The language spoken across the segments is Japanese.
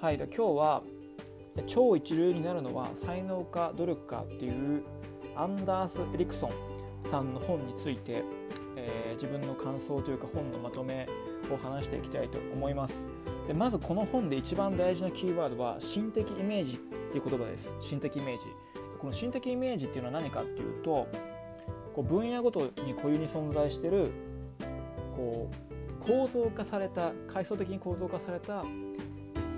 はい、で今日は超一流になるのは才能か努力かっていうアンダース・エリクソンさんの本について、えー、自分の感想というか本のまとめを話していきたいと思います。でまずこの本で一番大事なキーワードは心的イメージっていう言葉です。心的イメージ。この心的イメージっていうのは何かっていうとこう分野ごとに固有に存在してるこう構造化された階層的に構造化された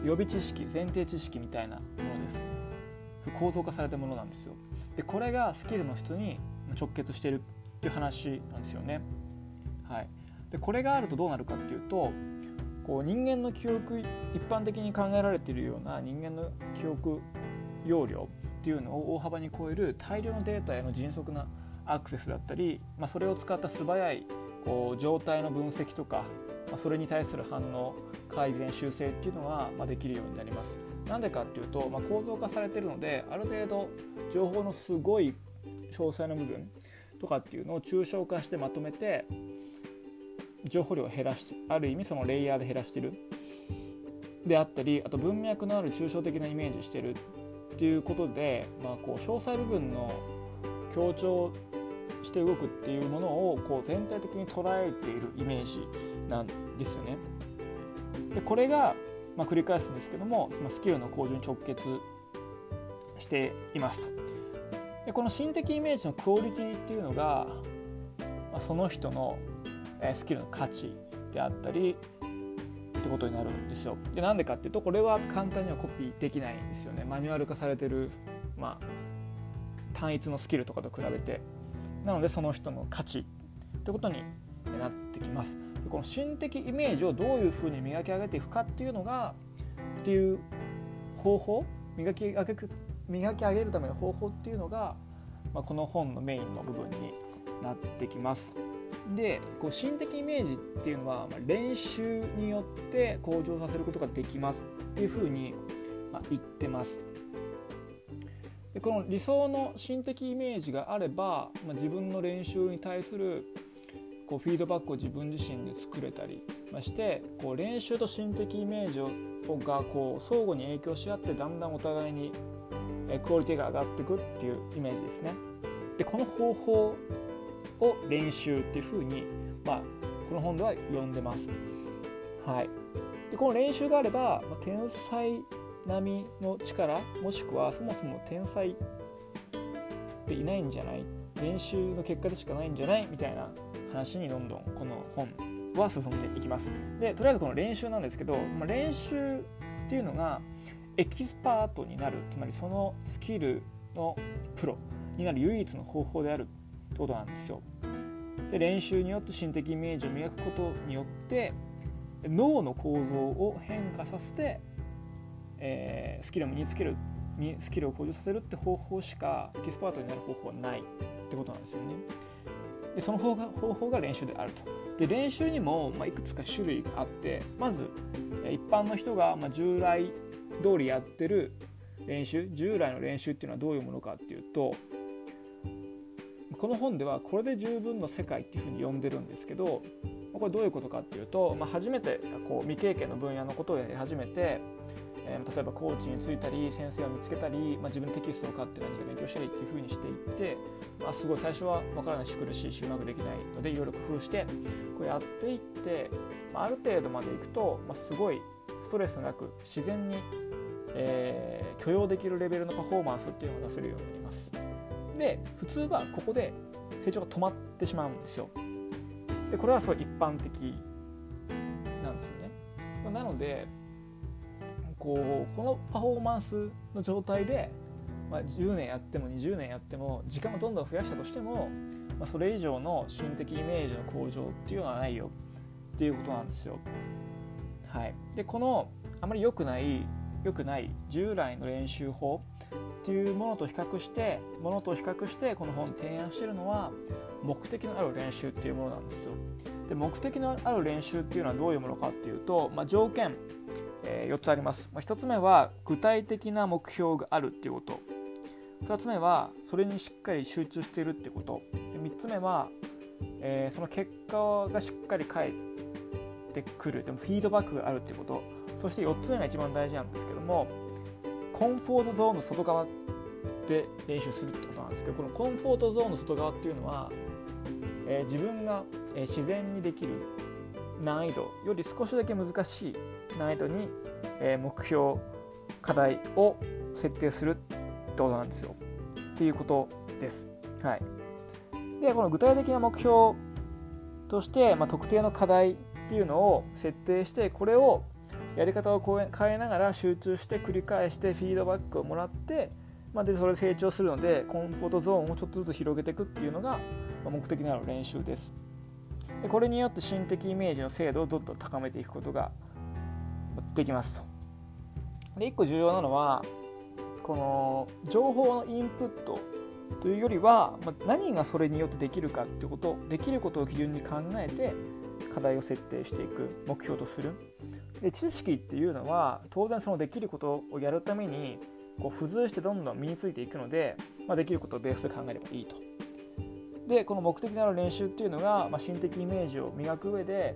予備知識前提知識みたいなものです。構造化されたものなんですよ。でこれがスキルの質に直結してるっていう話なんですよね。はい。でこれがあるとどうなるかっていうとこう人間の記憶一般的に考えられているような人間の記憶容量っていうのを大幅に超える大量のデータへの迅速なアクセスだったり、まあ、それを使った素早いこう状態の分析とか、ま、それに対する反応改善修正っていうのが、ま、できるようになります。なんでかっていうと、まあ、構造化されてるのである程度情報のすごい詳細な部分とかっていうのを抽象化してまとめて情報量を減らしてある意味そのレイヤーで減らしてるであったりあと文脈のある抽象的なイメージしてるっていうことで、まあ、こう詳細部分の強調して動くっていうものをこう全体的に捉えているイメージなんですよね。でこれが、まあ、繰り返すんですけどもそのスキルの向上に直結していますと。でこの心的イメージのクオリティっていうのが、まあ、その人のスキルの価値であったりってことになるんですよ。でなんでかっていうとこれは簡単にはコピーできないんですよね。マニュアル化されてる、まあ、単一のスキルとかと比べてなのでその人の価値ってことになってきますこの心的イメージをどういうふうに磨き上げていくかっていうのがっていう方法磨き上げ磨き上げるための方法っていうのが、まあ、この本のメインの部分になってきます。でこう心的イメージっていうのは、まあ、練習によって向上させることができますっていうふうに、まあ、言ってます。でこの理想の心的イメージがあれば、まあ、自分の練習に対するこうフィードバックを自分自身で作れたりましてこう練習と心的イメージをがこう相互に影響し合ってだんだんお互いにクオリティが上がっていくっていうイメージですね。でこの方法を練習っていうふうに、まあ、この本では呼んでます。はい、でこの練習があれば、ま、天才並みの力もしくはそもそも天才っていないんじゃない？練習の結果でしかないんじゃない？みたいな話にどんどんこの本は進んでいきますでとりあえずこの練習なんですけど、まあ、練習っていうのがエキスパートになるつまりそのスキルのプロになる唯一の方法であるってことなんですよで練習によって心的イメージを磨くことによって脳の構造を変化させてえー、スキルを身につけるスキルを向上させるって方法しかエキスパートになる方法はないってことなんですよね。でその方が方法が練習であると。で練習にも、ま、いくつか種類があってまず一般の人が、ま、従来通りやってる練習従来の練習っていうのはどういうものかっていうとこの本ではこれで十分の世界っていうふうに呼んでるんですけどこれどういうことかっていうと、まあ、初めてこう未経験の分野のことをやり始めてえー、例えばコーチについたり先生を見つけたり、まあ、自分でテキストを買って何か勉強したりっていう風にしていって、まあ、すごい最初は分からないし苦しいしうまくできないのでいろいろ工夫してこうやっていって、まあ、ある程度までいくと、まあ、すごいストレスなく自然に、えー、許容できるレベルのパフォーマンスっていうのが出せるようになります。で普通はここで成長が止まってしまうんですよ。でこれはすごい一般的なんですよね。なのでこうこのパフォーマンスの状態で、まあ、10年やっても20年やっても時間をどんどん増やしたとしても、まあ、それ以上の心的イメージの向上っていうのはないよっていうことなんですよ。はい、でこのあまり良くない良くない従来の練習法っていうものと比較してものと比較してこの本提案してるのは目的のある練習っていうものなんですよ。で目的のある練習っていうのはどういうものかっていうと、まあ、条件えー、4つあります、まあ、1つ目は具体的な目標があるっていうこと。2つ目はそれにしっかり集中しているっていうこと。3つ目は、えー、その結果がしっかり返ってくる。でもフィードバックがあるっていうこと。そして4つ目が一番大事なんですけどもコンフォートゾーンの外側で練習するってことなんですけどこのコンフォートゾーンの外側っていうのは、えー、自分が、自然にできる難易度より少しだけ難しい難易度に、え、目標課題を設定するってことなんですよっていうことです。はい、でこの具体的な目標として、まあ、特定の課題っていうのを設定してこれをやり方を変えながら集中して繰り返してフィードバックをもらって、まあ、でそれで成長するのでコンフォートゾーンをちょっとずつ広げていくっていうのが目的のある練習です。でこれによって心的イメージの精度をどんどん高めていくことができますと。で1個重要なのはこの情報のインプットというよりは、ま何がそれによってできるかってことできることを基準に考えて課題を設定していく目標とするで知識っていうのは当然そのできることをやるためにこう付随してどんどん身についていくので、まあ、できることをベースで考えればいいと。でこの目的のある練習っていうのが、まあ、心的イメージを磨く上で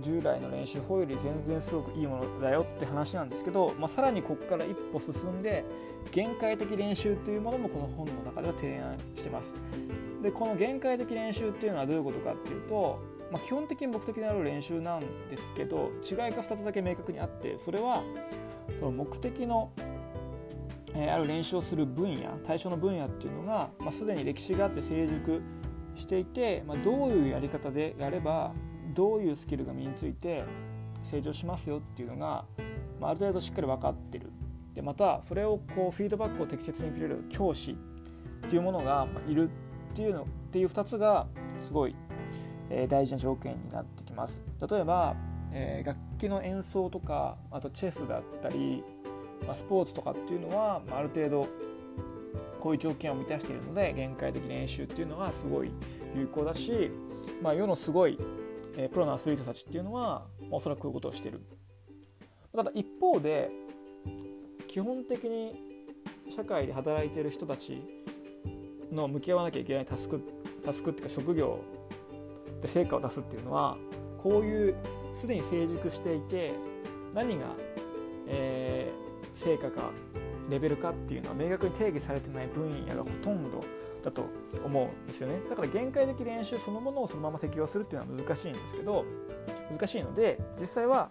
従来の練習法より全然すごくいいものだよって話なんですけど、まあ、さらにここから一歩進んで限界的練習というものもこの本の中では提案してます。でこの限界的練習っていうのはどういうことかっていうとまあ、基本的に目的のある練習なんですけど違いが2つだけ明確にあってそれはその目的の、ある練習をする分野対象の分野っていうのが、まあ、すでに歴史があって成熟していて、まあ、どういうやり方でやればどういうスキルが身について成長しますよっていうのが、まあ、ある程度しっかり分かってる。でまたそれをこうフィードバックを適切にくれる教師っていうものがいるっていうのっていう2つがすごいえ大事な条件になってきます。例えば、え楽器の演奏とかあとチェスだったり、まスポーツとかっていうのは、まあ、る程度こういう条件を満たしているので限界的練習っていうのはすごい有効だし、まあ、世のすごい、えプロのアスリートたちっていうのは、まおそらくこういうことをしてる。ただ一方で基本的に社会で働いてる人たちの向き合わなきゃいけないタスクタスクっていうか職業で成果を出すっていうのはこういうすでに成熟していて何が、えー、成果かレベルかっていうのは明確に定義されてない分野がほとんどだと思うんですよね。だから限界的練習そのものをそのまま適用するっていうのは難しいんですけど難しいので実際は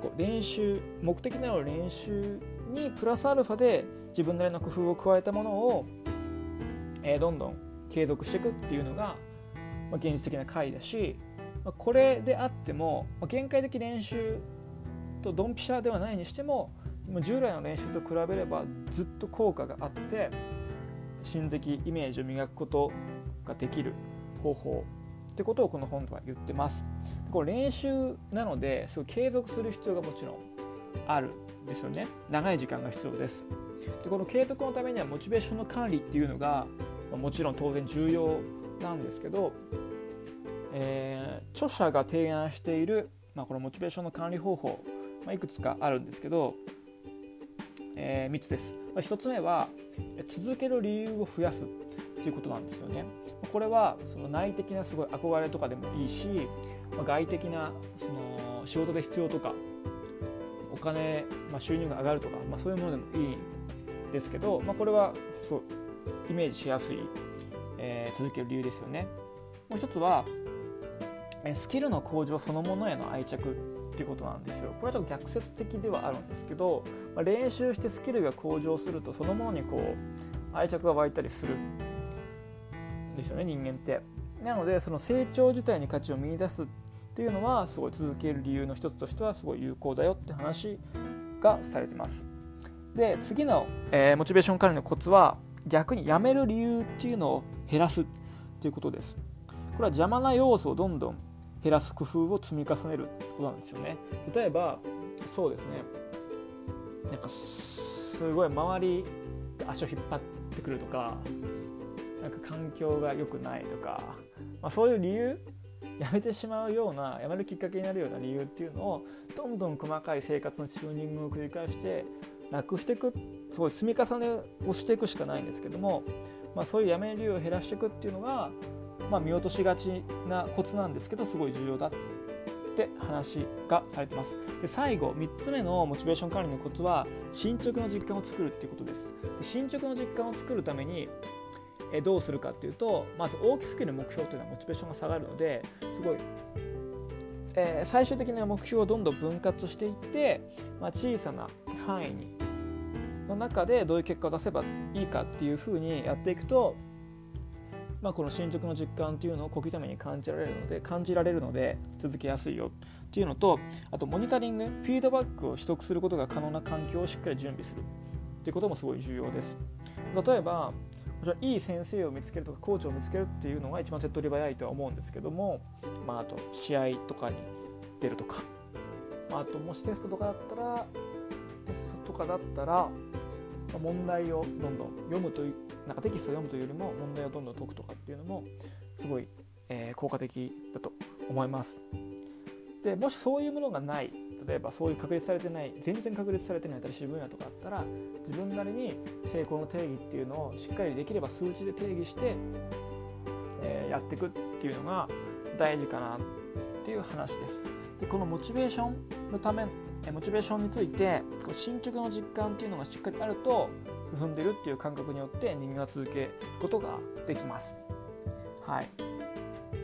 こう練習目的の練習にプラスアルファで自分なりの工夫を加えたものを、えー、どんどん継続していくっていうのがまあ、現実的な回だし、まあ、これであっても、まあ、限界的練習とドンピシャではないにしても従来の練習と比べればずっと効果があって心的イメージを磨くことができる方法ってことをこの本では言ってます。これ練習なのですごい継続する必要がもちろんあるんですよね長い時間が必要ですでこの継続のためにはモチベーションの管理っていうのがまもちろん当然重要なんですけど、えー、著者が提案している、まあ、このモチベーションの管理方法、まあ、いくつかあるんですけど、えー、3つです、ま、1つ目は続ける理由を増やすということなんですよね。これはその内的なすごい憧れとかでもいいし、まあ、外的なその仕事で必要とかお金、まあ、収入が上がるとか、まあ、そういうものでもいいんですけど、まあ、これはそうイメージしやすいえー、続ける理由ですよね。もう一つはスキルの向上そのものへの愛着っていうことなんですよ。これはちょっと逆説的ではあるんですけど、まあ、練習してスキルが向上するとそのものにこう愛着が湧いたりするんですよね人間って。なのでその成長自体に価値を見いだすっていうのはすごい続ける理由の一つとしてはすごい有効だよって話がされてます。で次の、えー、モチベーション管理のコツは逆にやめる理由っていうのを減らすということです。これは邪魔な要素をどんどん減らす工夫を積み重ねるってことなんですよね。例えばそうですね。なんかすごい周り足を引っ張ってくるとかなんか環境が良くないとか、まあ、そういう理由やめてしまうようなやめるきっかけになるような理由っていうのをどんどん細かい生活のチューニングを繰り返してなくしていくすごい積み重ねをしていくしかないんですけども、まあ、そういうやめる量を減らしていくっていうのが、まあ、見落としがちなコツなんですけどすごい重要だって話がされてます。で最後3つ目のモチベーション管理のコツは進捗の実感を作るっていうことです。で進捗の実感を作るためにえどうするかっていうとまず大きすぎる目標というのはモチベーションが下がるのですごい、えー、最終的な目標をどんどん分割していって、まあ、小さな範囲にの中でどういう結果を出せばいいかっていうふうにやっていくと、まあ、この進捗の実感っていうのを小刻みに感じられるので感じられるので続けやすいよっていうのとあとモニタリングフィードバックを取得することが可能な環境をしっかり準備する。っていうこともすごい重要です。例えばもちろんいい先生を見つけるとかコーチを見つけるっていうのが一番手っ取り早いとは思うんですけども、まあ、あと試合とかに出るとか、まあ、あともしテストとかだったらテストとかだったら問題をどんどん読むというなんかテキストを読むというよりも問題をどんどん解くとかっていうのもすごい、えー、効果的だと思います。でもしそういうものがない例えばそういう確立されてない全然確立されてない新しい分野とかあったら自分なりに成功の定義っていうのをしっかりできれば数値で定義して、えー、やっていくっていうのが大事かなっていう話です。でこのモチベーションのためモチベーションについて進捗の実感っていうのがしっかりあると進んでるっていう感覚によって人間は続けることができます。はい、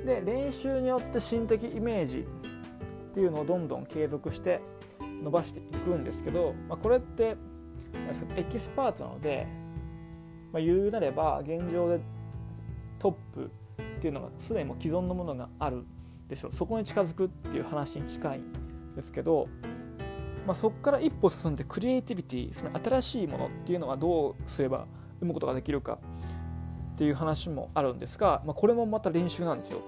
で練習によって心的イメージっていうのをどんどん継続して伸ばしていくんですけど、まあ、これってエキスパートなので、まあ、言うなれば現状でトップっていうのがすでにも既存のものがあるでしょそこに近づくっていう話に近いんですけど、まあ、そこから一歩進んでクリエイティビティその新しいものっていうのがどうすれば生むことができるかっていう話もあるんですが、まあ、これもまた練習なんですよ。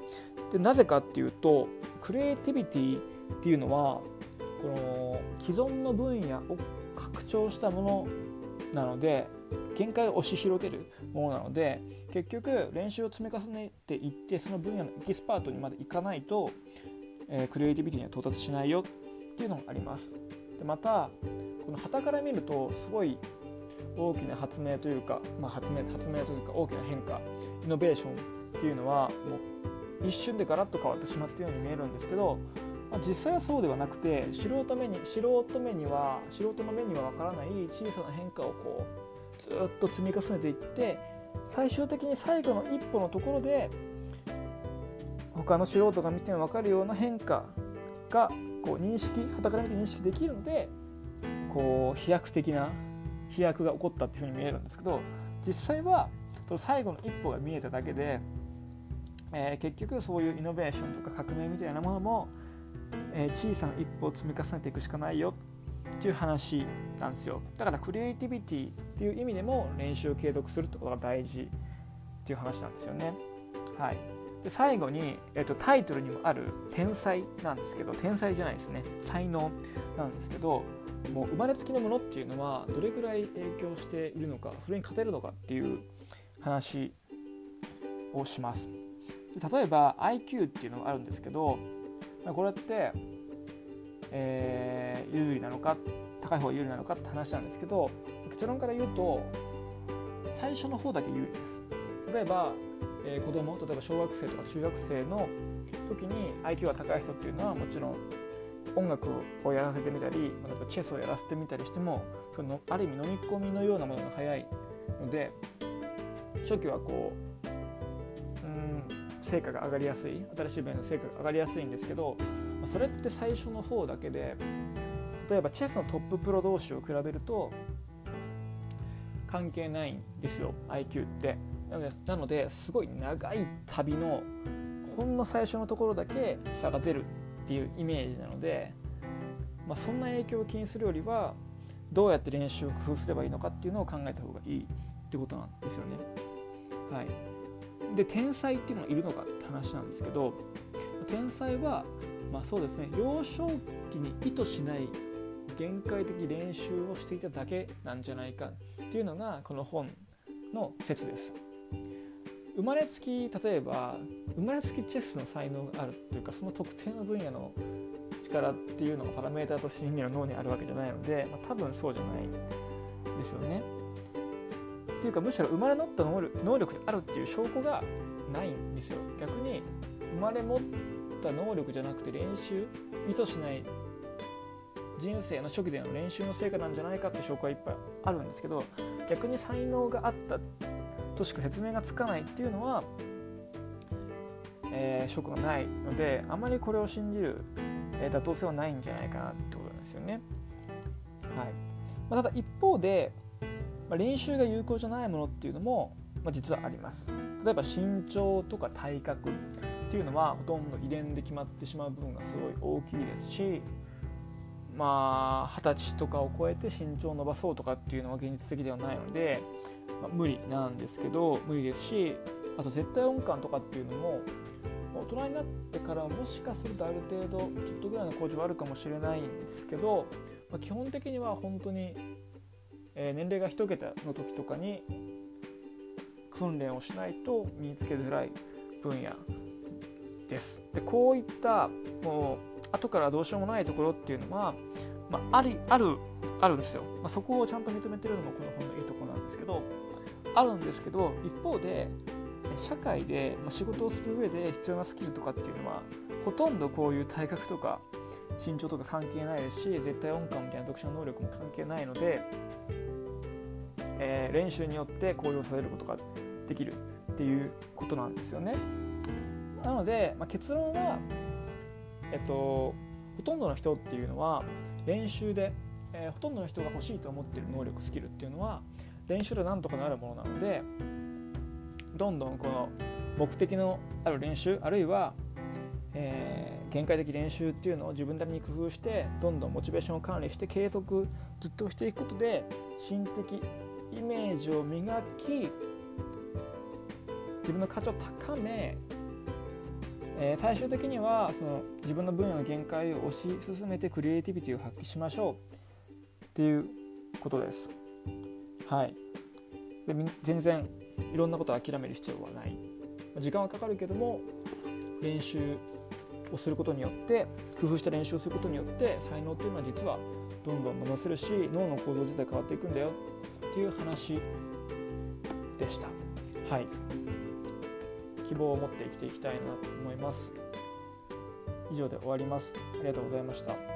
でなぜかっていうとクリエイティビティっていうのはこの既存の分野を拡張したものなので限界を押し広げるものなので結局練習を積み重ねていってその分野のエキスパートにまでいかないと、えー、クリエイティビティには到達しないよっていうのがあります。でまたこの傍から見るとすごい大きな発明というか、まあ、発明発明というか大きな変化イノベーションっていうのはもう一瞬でガラッと変わってしまったように見えるんですけどまあ、実際はそうではなくて素人目に素人目には素人の目にはわからない小さな変化をこうずっと積み重ねていって最終的に最後の一歩のところで他の素人が見ても分かるような変化がこう認識はたから見て認識できるのでこう飛躍的な飛躍が起こったっていうふうに見えるんですけど実際は最後の一歩が見えただけで、えー、結局そういうイノベーションとか革命みたいなものもえー、小さな一歩を積み重ねていくしかないよっていう話なんですよだからクリエイティビティっていう意味でも練習を継続するってことが大事っていう話なんですよね。はい、で最後に、えーと、タイトルにもある天才なんですけど天才じゃないですね才能なんですけどもう生まれつきのものっていうのはどれくらい影響しているのかそれに勝てるのかっていう話をします。例えば IQ っていうのがあるんですけどこれって、えー、有利なのか高い方が有利なのかって話なんですけど結論から言うと最初の方だけ有利です例えば、え、子供例えば小学生とか中学生の時に IQ が高い人っていうのはもちろん音楽をやらせてみたり例えばチェスをやらせてみたりしてもそのある意味飲み込みのようなものが早いので初期はこううん成果が上がりやすい新しい分野の成果が上がりやすいんですけどそれって最初の方だけで例えばチェスのトッププロ同士を比べると関係ないんですよ IQ って。なのでなのですごい長い旅のほんの最初のところだけ差が出るっていうイメージなので、まあ、そんな影響を気にするよりはどうやって練習を工夫すればいいのかっていうのを考えた方がいいってことなんですよね。はいで天才っていうのがいるのかって話なんですけど天才はまあそうですね幼少期に意図しない限界的練習をしていただけなんじゃないかっていうのがこの本の説です生まれつき例えば生まれつきチェスの才能があるというかその特定の分野の力っていうのがパラメーターとして人間の脳にあるわけじゃないので、まあ、多分そうじゃないですよね。っていうかむしろ生まれ持った能力能力であるっていう証拠がないんですよ。逆に生まれ持った能力じゃなくて練習意図しない人生の初期での練習の成果なんじゃないかって証拠はいっぱいあるんですけど逆に才能があったとしか説明がつかないっていうのは、えー、証拠がないのであまりこれを信じる、え、妥当性はないんじゃないかなってことなんですよね。はいまあ、ただ一方で、まあ、練習が有効じゃないものっていうのも、まあ、実はあります。例えば身長とか体格っていうのはほとんど遺伝で決まってしまう部分がすごい大きいですしまあ二十歳とかを超えて身長を伸ばそうとかっていうのは現実的ではないので、まあ、無理なんですけど無理ですしあと絶対音感とかっていうのも大人になってからもしかするとある程度ちょっとぐらいの向上はあるかもしれないんですけど、まあ、基本的には本当に、えー、年齢が1桁の時とかに訓練をしないと身につけづらい分野です。でこういったもう後からどうしようもないところっていうのは、まあ、ありあるあるんですよ、まあ、そこをちゃんと認めてるのもこの本のいいところなんですけどあるんですけど一方で社会で仕事をする上で必要なスキルとかっていうのはほとんどこういう体格とか身長とか関係ないですし絶対音感みたいな読書能力も関係ないので、えー、練習によって向上させることができるっていうことなんですよね。なので、まあ、結論はえっと、ほとんどの人っていうのは練習で、えー、ほとんどの人が欲しいと思ってる能力スキルっていうのは練習でなんとかなるものなのでどんどんこの目的のある練習あるいは、えー、限界的練習っていうのを自分なりに工夫してどんどんモチベーションを管理して継続ずっとしていくことで心的イメージを磨き自分の価値を高めえー、最終的にはその自分の分野の限界を推し進めてクリエイティビティを発揮しましょうっていうことです。はい、で全然いろんなことを諦める必要はない時間はかかるけども練習をすることによって工夫した練習をすることによって才能っていうのは実はどんどん伸ばせるし脳の構造自体変わっていくんだよっていう話でした。はい希望を持って生きていきたいなと思います。以上で終わります。ありがとうございました。